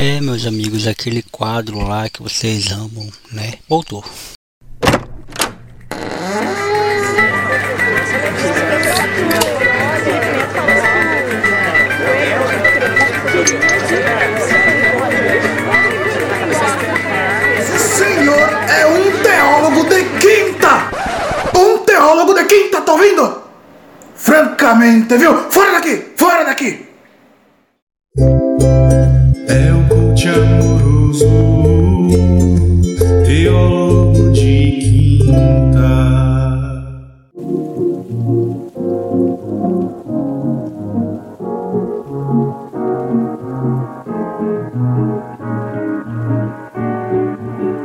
É, meus amigos, aquele quadro lá que vocês amam, né? Voltou. senhor é um teólogo de quinta! Um teólogo de quinta, tá ouvindo? Francamente, viu? Fora daqui! Fora daqui! É o coach amoroso, teólogo de quinta.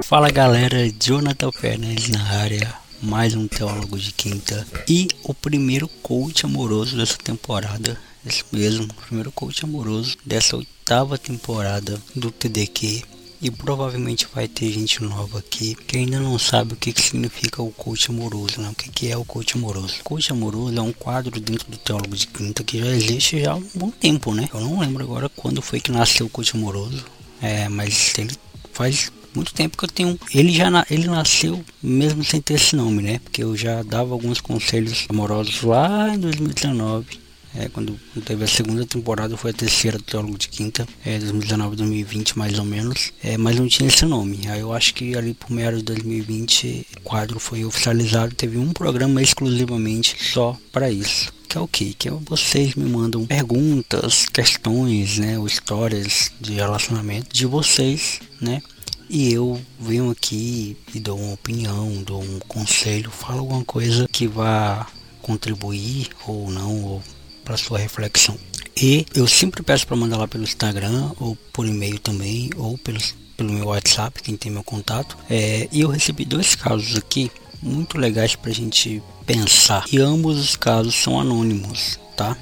Fala galera, Jonathan Fernandes na área, mais um teólogo de quinta e o primeiro coach amoroso dessa temporada. Isso mesmo, o primeiro coach amoroso dessa oitava temporada do TDQ. E provavelmente vai ter gente nova aqui que ainda não sabe o que, que significa o coach amoroso, né? O que, que é o coach amoroso. O coach amoroso é um quadro dentro do Teólogo de Quinta que já existe já há um bom tempo, né? Eu não lembro agora quando foi que nasceu o coach amoroso. É, mas ele faz muito tempo que eu tenho. Ele já na, ele nasceu mesmo sem ter esse nome, né? Porque eu já dava alguns conselhos amorosos lá em 2019. É, quando teve a segunda temporada, foi a terceira do Teólogo de Quinta, é, 2019, 2020 mais ou menos, é, mas não tinha esse nome. Aí eu acho que ali por meados de 2020 o quadro foi oficializado, teve um programa exclusivamente só para isso que é o que? Que é vocês me mandam perguntas, questões, né, ou histórias de relacionamento de vocês, né? E eu venho aqui e dou uma opinião, dou um conselho, falo alguma coisa que vá contribuir ou não, ou para sua reflexão. E eu sempre peço para mandar lá pelo Instagram ou por e-mail também, ou pelos, pelo meu WhatsApp, quem tem meu contato. É, e eu recebi dois casos aqui muito legais para a gente pensar. E ambos os casos são anônimos, tá?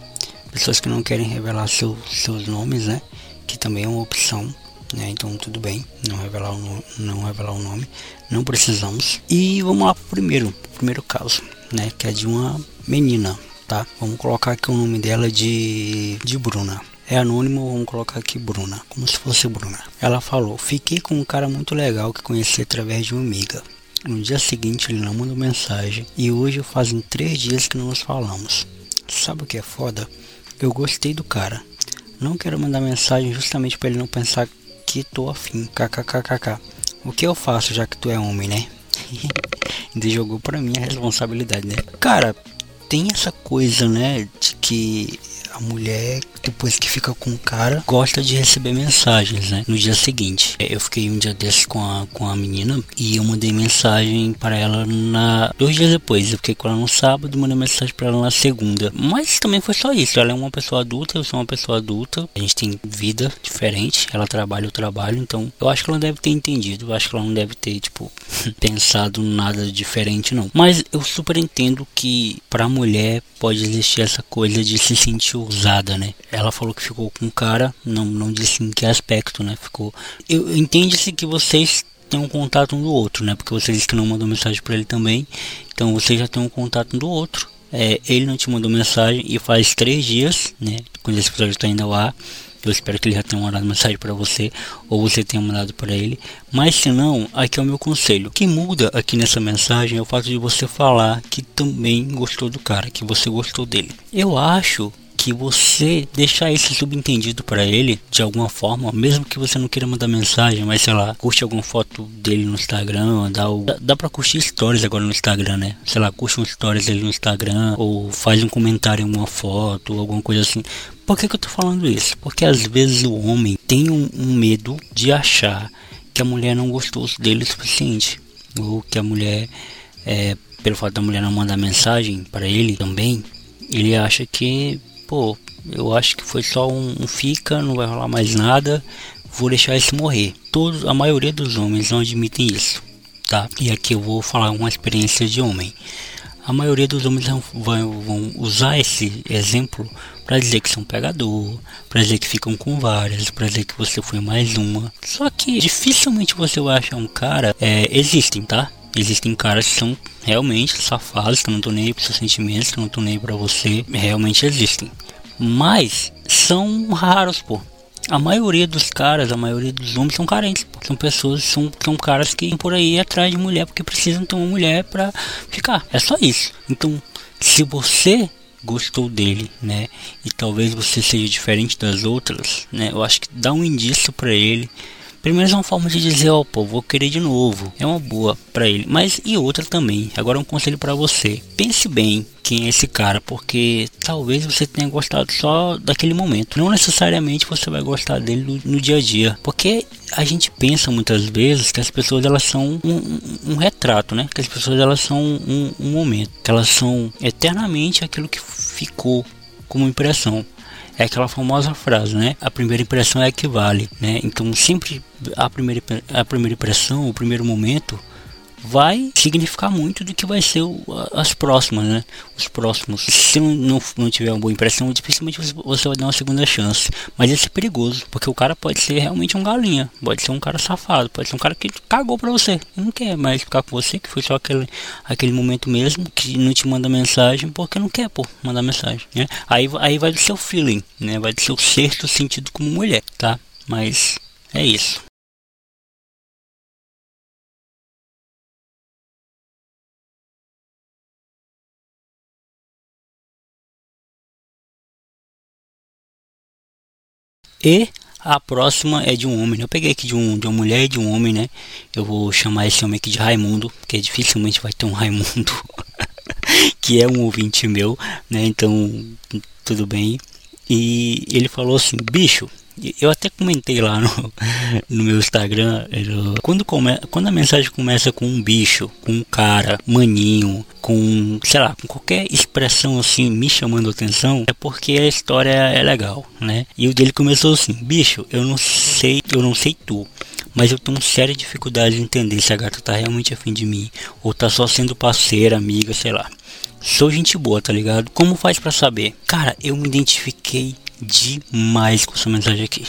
Pessoas que não querem revelar seu, seus nomes, né? Que também é uma opção. Né? Então tudo bem, não revelar, o, não revelar o nome, não precisamos. E vamos lá primeiro, primeiro caso, né? Que é de uma menina, tá? Vamos colocar aqui o nome dela de, de Bruna. É anônimo, vamos colocar aqui Bruna, como se fosse Bruna. Ela falou: Fiquei com um cara muito legal que conheci através de uma amiga. No dia seguinte ele não mandou mensagem e hoje fazem três dias que não nos falamos. Sabe o que é foda? Eu gostei do cara. Não quero mandar mensagem justamente para ele não pensar que tô afim. KKKKK. O que eu faço já que tu é homem, né? Ainda jogou pra mim a responsabilidade, né? Cara, tem essa coisa, né? De que mulher, depois que fica com o cara, gosta de receber mensagens, né? No dia seguinte. Eu fiquei um dia desses com a, com a menina e eu mandei mensagem para ela na. Dois dias depois. Eu fiquei com ela no sábado e mandei mensagem para ela na segunda. Mas também foi só isso. Ela é uma pessoa adulta, eu sou uma pessoa adulta. A gente tem vida diferente. Ela trabalha o trabalho. Então eu acho que ela deve ter entendido. Eu acho que ela não deve ter, tipo, pensado nada diferente, não. Mas eu super entendo que pra mulher pode existir essa coisa de se sentir usada, né? Ela falou que ficou com cara, não, não disse em que aspecto, né? Ficou. Entende-se que vocês têm um contato um do outro, né? Porque você disse que não mandou mensagem para ele também, então vocês já têm um contato um do outro. É, ele não te mandou mensagem e faz três dias, né? Quando esse episódio está ainda lá. Eu espero que ele já tenha mandado mensagem para você ou você tenha mandado para ele. Mas se não, aqui é o meu conselho. O que muda aqui nessa mensagem é o fato de você falar que também gostou do cara, que você gostou dele. Eu acho que você deixar esse subentendido para ele de alguma forma, mesmo que você não queira mandar mensagem, mas sei lá, curte alguma foto dele no Instagram, dá, o, dá, dá pra curtir stories agora no Instagram, né? Sei lá, curte um stories dele no Instagram, ou faz um comentário em uma foto, alguma coisa assim. Por que, que eu tô falando isso? Porque às vezes o homem tem um, um medo de achar que a mulher não gostou dele o suficiente, ou que a mulher, é, pelo fato da mulher não mandar mensagem para ele também, ele acha que pô, eu acho que foi só um, um, fica, não vai rolar mais nada, vou deixar esse morrer. Todos, a maioria dos homens não admitem isso, tá? E aqui eu vou falar uma experiência de homem. A maioria dos homens vão, vão usar esse exemplo para dizer que são pegador, para dizer que ficam com várias, para dizer que você foi mais uma. Só que dificilmente você vai achar um cara. É, existem, tá? Existem caras que são realmente safados, que não estão nem aí pros seus sentimentos, que não estão nem aí pra você. Realmente existem. Mas são raros, pô. A maioria dos caras, a maioria dos homens são carentes. São pessoas, são, são caras que por aí atrás de mulher porque precisam ter uma mulher pra ficar. É só isso. Então, se você gostou dele, né? E talvez você seja diferente das outras, né? Eu acho que dá um indício para ele Primeiro é uma forma de dizer, ó, oh, pô, vou querer de novo. É uma boa para ele. Mas e outra também. Agora um conselho para você. Pense bem quem é esse cara, porque talvez você tenha gostado só daquele momento. Não necessariamente você vai gostar dele no, no dia a dia, porque a gente pensa muitas vezes que as pessoas elas são um, um, um retrato, né? Que as pessoas elas são um, um momento, que elas são eternamente aquilo que ficou como impressão é aquela famosa frase, né? A primeira impressão é que vale, né? Então sempre a primeira, a primeira impressão, o primeiro momento vai significar muito do que vai ser o, as próximas, né? Os próximos. Se não, não, tiver uma boa impressão, dificilmente você, você vai dar uma segunda chance. Mas isso é perigoso, porque o cara pode ser realmente um galinha, pode ser um cara safado, pode ser um cara que cagou pra você, não quer mais ficar com você, que foi só aquele, aquele momento mesmo, que não te manda mensagem porque não quer, pô, mandar mensagem, né? Aí, aí vai do seu feeling, né? Vai do seu sexto sentido como mulher, tá? Mas é isso. E a próxima é de um homem. Eu peguei aqui de, um, de uma mulher e de um homem, né? Eu vou chamar esse homem aqui de Raimundo, porque dificilmente vai ter um Raimundo que é um ouvinte meu, né? Então, tudo bem. E ele falou assim: bicho, eu até comentei lá no, no meu Instagram. Quando, come, quando a mensagem começa com um bicho, com um cara, maninho, com, sei lá, com qualquer expressão assim me chamando atenção, é porque a história é legal, né? E o dele começou assim: bicho, eu não sei, eu não sei tu. Mas eu tenho séria dificuldade de entender se a gata tá realmente afim de mim ou tá só sendo parceira, amiga, sei lá. Sou gente boa, tá ligado? Como faz para saber? Cara, eu me identifiquei demais com essa mensagem aqui.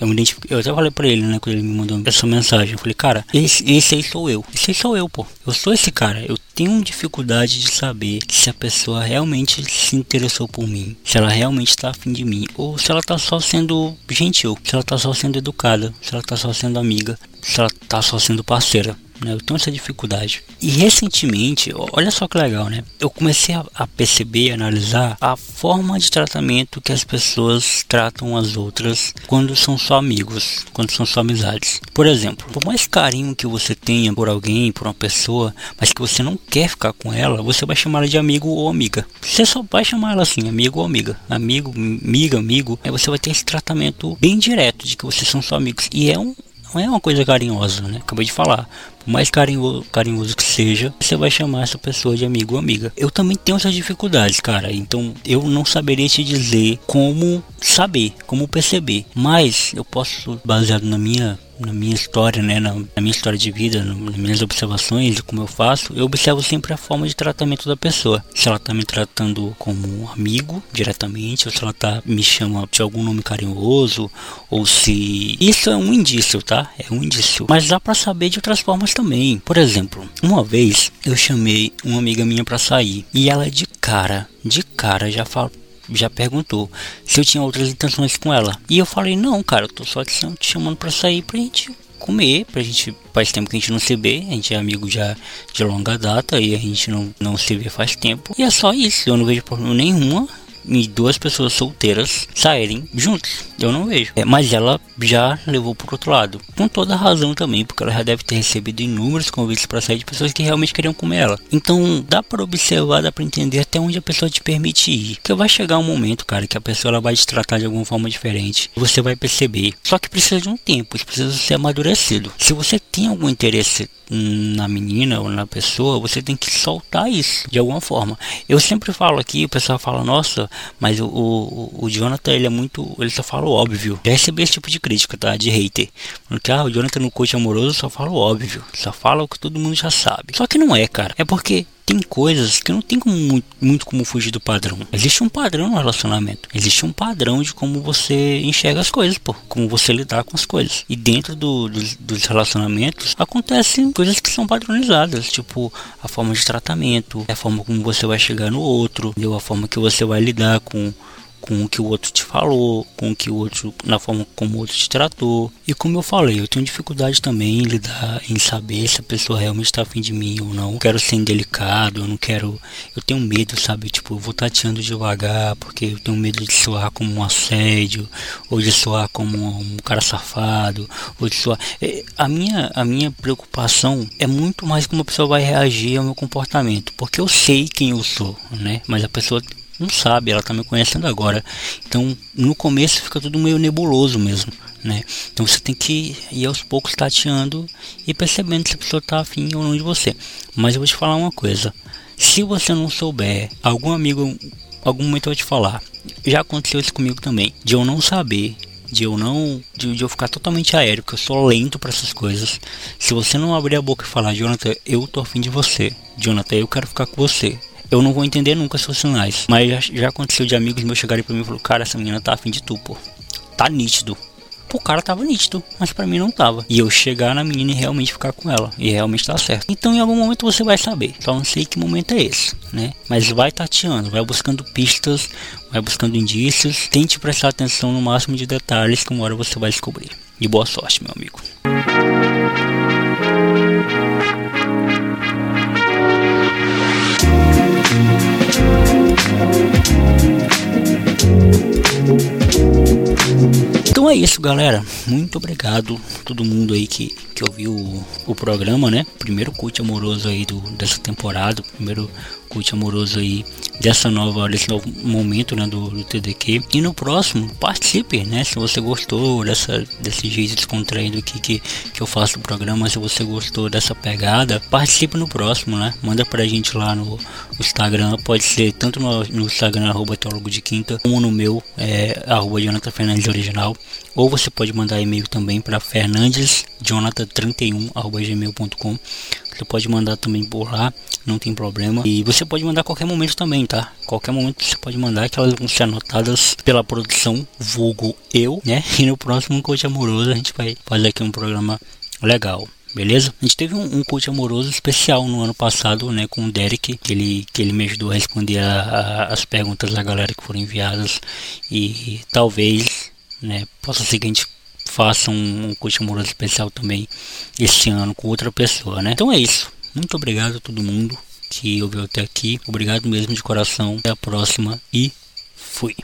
Eu, me eu até falei pra ele, né, quando ele me mandou essa mensagem. Eu falei, cara, esse, esse aí sou eu. Esse aí sou eu, pô. Eu sou esse cara. Eu tenho dificuldade de saber se a pessoa realmente se interessou por mim. Se ela realmente tá afim de mim. Ou se ela tá só sendo gentil. Se ela tá só sendo educada. Se ela tá só sendo amiga. Se ela tá só sendo parceira. Né? Eu tenho essa dificuldade. E recentemente, olha só que legal, né? Eu comecei a, a perceber, a analisar a forma de tratamento que as pessoas tratam as outras quando são só amigos, quando são só amizades. Por exemplo, por mais carinho que você tenha por alguém, por uma pessoa, mas que você não quer ficar com ela, você vai chamar ela de amigo ou amiga. Você só vai chamar ela assim, amigo ou amiga. Amigo, amiga, amigo. Aí você vai ter esse tratamento bem direto de que vocês são só amigos. E é um, não é uma coisa carinhosa, né? Acabei de falar. Mais carinhoso, carinhoso que seja, você vai chamar essa pessoa de amigo ou amiga. Eu também tenho essas dificuldades, cara. Então eu não saberia te dizer como saber, como perceber. Mas eu posso, baseado na minha na minha história, né, na, na, minha história de vida, nas minhas observações, como eu faço, eu observo sempre a forma de tratamento da pessoa. Se ela tá me tratando como um amigo diretamente, ou se ela tá me chama de algum nome carinhoso, ou se isso é um indício, tá? É um indício. Mas dá para saber de outras formas também. Por exemplo, uma vez eu chamei uma amiga minha para sair e ela de cara, de cara já falou já perguntou se eu tinha outras intenções com ela. E eu falei, não, cara, eu tô só te chamando pra sair pra gente comer, pra gente. Faz tempo que a gente não se vê, a gente é amigo já de longa data e a gente não, não se vê faz tempo. E é só isso, eu não vejo problema nenhuma e duas pessoas solteiras saírem juntos. Eu não vejo. É, mas ela já levou por outro lado. Com toda razão também, porque ela já deve ter recebido inúmeros convites para sair de pessoas que realmente queriam comer ela. Então dá para observar, dá para entender até onde a pessoa te permite ir. Porque vai chegar um momento, cara, que a pessoa ela vai te tratar de alguma forma diferente. Você vai perceber. Só que precisa de um tempo, isso precisa ser amadurecido. Se você tem algum interesse na menina ou na pessoa, você tem que soltar isso de alguma forma. Eu sempre falo aqui, o pessoal fala, nossa, mas o, o, o Jonathan, ele é muito. Ele só fala o óbvio. Já recebi esse tipo de crítica, tá? De hater. Porque ah, o Jonathan no coach amoroso só fala o óbvio. Só fala o que todo mundo já sabe. Só que não é, cara. É porque tem coisas que não tem como, muito, muito, como fugir do padrão. Existe um padrão no relacionamento. Existe um padrão de como você enxerga as coisas, pô. Como você lidar com as coisas. E dentro do, dos, relacionamentos acontecem coisas que são padronizadas. Tipo, a forma de tratamento, a forma como você vai chegar no outro, entendeu? a forma que você vai lidar com com o que o outro te falou, com o que o outro, na forma como o outro te tratou. E como eu falei, eu tenho dificuldade também em lidar, em saber se a pessoa realmente está afim de mim ou não. Eu quero ser indelicado, eu não quero. Eu tenho medo, sabe? Tipo, eu vou tateando devagar, porque eu tenho medo de soar como um assédio, ou de soar como um cara safado, ou de soar. É, a minha, a minha preocupação é muito mais como a pessoa vai reagir ao meu comportamento, porque eu sei quem eu sou, né? Mas a pessoa não sabe, ela está me conhecendo agora. Então, no começo fica tudo meio nebuloso mesmo, né? Então você tem que ir aos poucos tateando e percebendo se a pessoa está afim ou não de você. Mas eu vou te falar uma coisa: se você não souber, algum amigo, algum momento vai te falar. Já aconteceu isso comigo também, de eu não saber de eu não de, de, eu ficar totalmente aéreo, porque eu sou lento para essas coisas. Se você não abrir a boca e falar, Jonathan, eu tô afim de você. Jonathan, eu quero ficar com você eu não vou entender nunca seus sinais. Mas já, já aconteceu de amigos meus chegarem pra mim e falaram, cara, essa menina tá afim de tu, pô. Tá nítido. O cara tava nítido, mas para mim não tava. E eu chegar na menina e realmente ficar com ela. E realmente tá certo. Então em algum momento você vai saber. Só não sei que momento é esse, né? Mas vai tateando, vai buscando pistas, vai buscando indícios. Tente prestar atenção no máximo de detalhes que uma hora você vai descobrir. E boa sorte, meu amigo. É isso, galera. Muito obrigado todo mundo aí que, que ouviu o, o programa, né? Primeiro culto amoroso aí do, dessa temporada, primeiro culto amoroso aí dessa nova, desse novo momento né, do, do TDQ. E no próximo, participe, né? Se você gostou dessa, desse jeito descontraído aqui que, que eu faço o programa, se você gostou dessa pegada, participe no próximo, né? Manda pra gente lá no, Instagram, pode ser tanto no, no Instagram, arroba teólogo de quinta, como no meu, é, arroba Jonathan Fernandes Original. Ou você pode mandar e-mail também para fernandesjonathan31 arroba gmail.com você pode mandar também por lá, não tem problema. E você pode mandar a qualquer momento também, tá? Qualquer momento você pode mandar, que elas vão ser anotadas pela produção, vulgo eu, né? E no próximo Coach Amoroso a gente vai fazer aqui um programa legal. Beleza? A gente teve um, um coach amoroso especial no ano passado, né, com o Derek, que ele, que ele me ajudou a responder a, a, as perguntas da galera que foram enviadas e talvez, né, possa que a gente faça um, um coach amoroso especial também esse ano com outra pessoa, né? Então é isso. Muito obrigado a todo mundo que ouviu até aqui. Obrigado mesmo de coração. Até a próxima e fui.